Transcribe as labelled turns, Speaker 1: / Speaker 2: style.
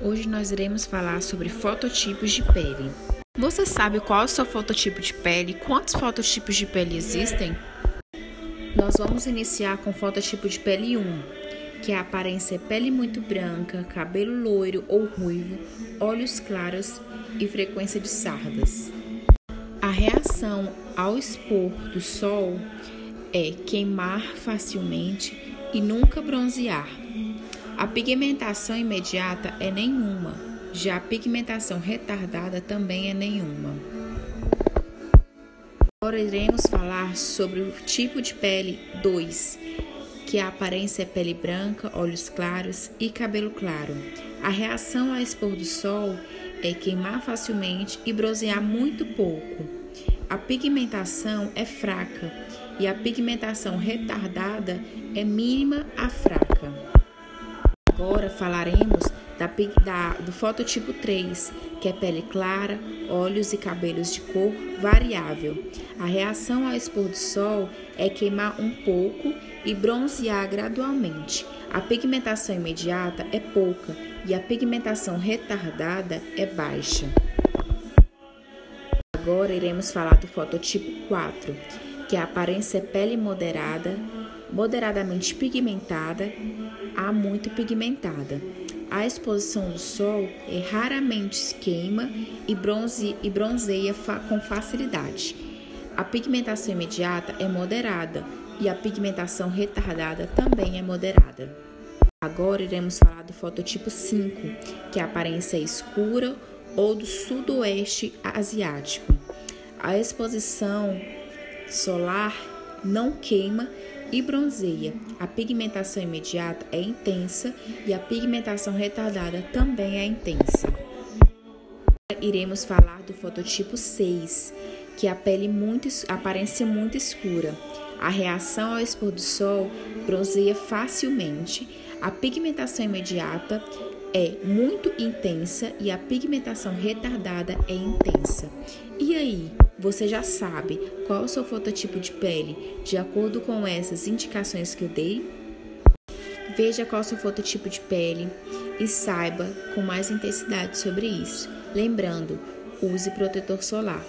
Speaker 1: Hoje nós iremos falar sobre fototipos de pele. Você sabe qual é o seu fototipo de pele? Quantos fototipos de pele existem? Nós vamos iniciar com o fototipo de pele 1, que é a aparência é pele muito branca, cabelo loiro ou ruivo, olhos claros e frequência de sardas. A reação ao expor do sol é queimar facilmente e nunca bronzear. A pigmentação imediata é nenhuma, já a pigmentação retardada também é nenhuma. Agora iremos falar sobre o tipo de pele 2, que a aparência é pele branca, olhos claros e cabelo claro. A reação ao expor do sol é queimar facilmente e bronzear muito pouco. A pigmentação é fraca e a pigmentação retardada é mínima a fraca. Agora falaremos da, da, do fototipo 3, que é pele clara, olhos e cabelos de cor variável. A reação ao expor do sol é queimar um pouco e bronzear gradualmente. A pigmentação imediata é pouca e a pigmentação retardada é baixa. Agora iremos falar do fototipo 4, que a aparência é pele moderada, moderadamente pigmentada a muito pigmentada. A exposição do sol é raramente queima e, bronze, e bronzeia fa com facilidade. A pigmentação imediata é moderada e a pigmentação retardada também é moderada. Agora iremos falar do fototipo 5, que é a aparência escura ou do sudoeste asiático. A exposição solar não queima e bronzeia. A pigmentação imediata é intensa e a pigmentação retardada também é intensa. Iremos falar do fototipo 6, que é a pele muito aparência muito escura. A reação ao expor do sol bronzeia facilmente. A pigmentação imediata é muito intensa e a pigmentação retardada é intensa. E aí, você já sabe qual o seu fototipo de pele de acordo com essas indicações que eu dei? Veja qual o seu fototipo de pele e saiba com mais intensidade sobre isso. Lembrando, use protetor solar.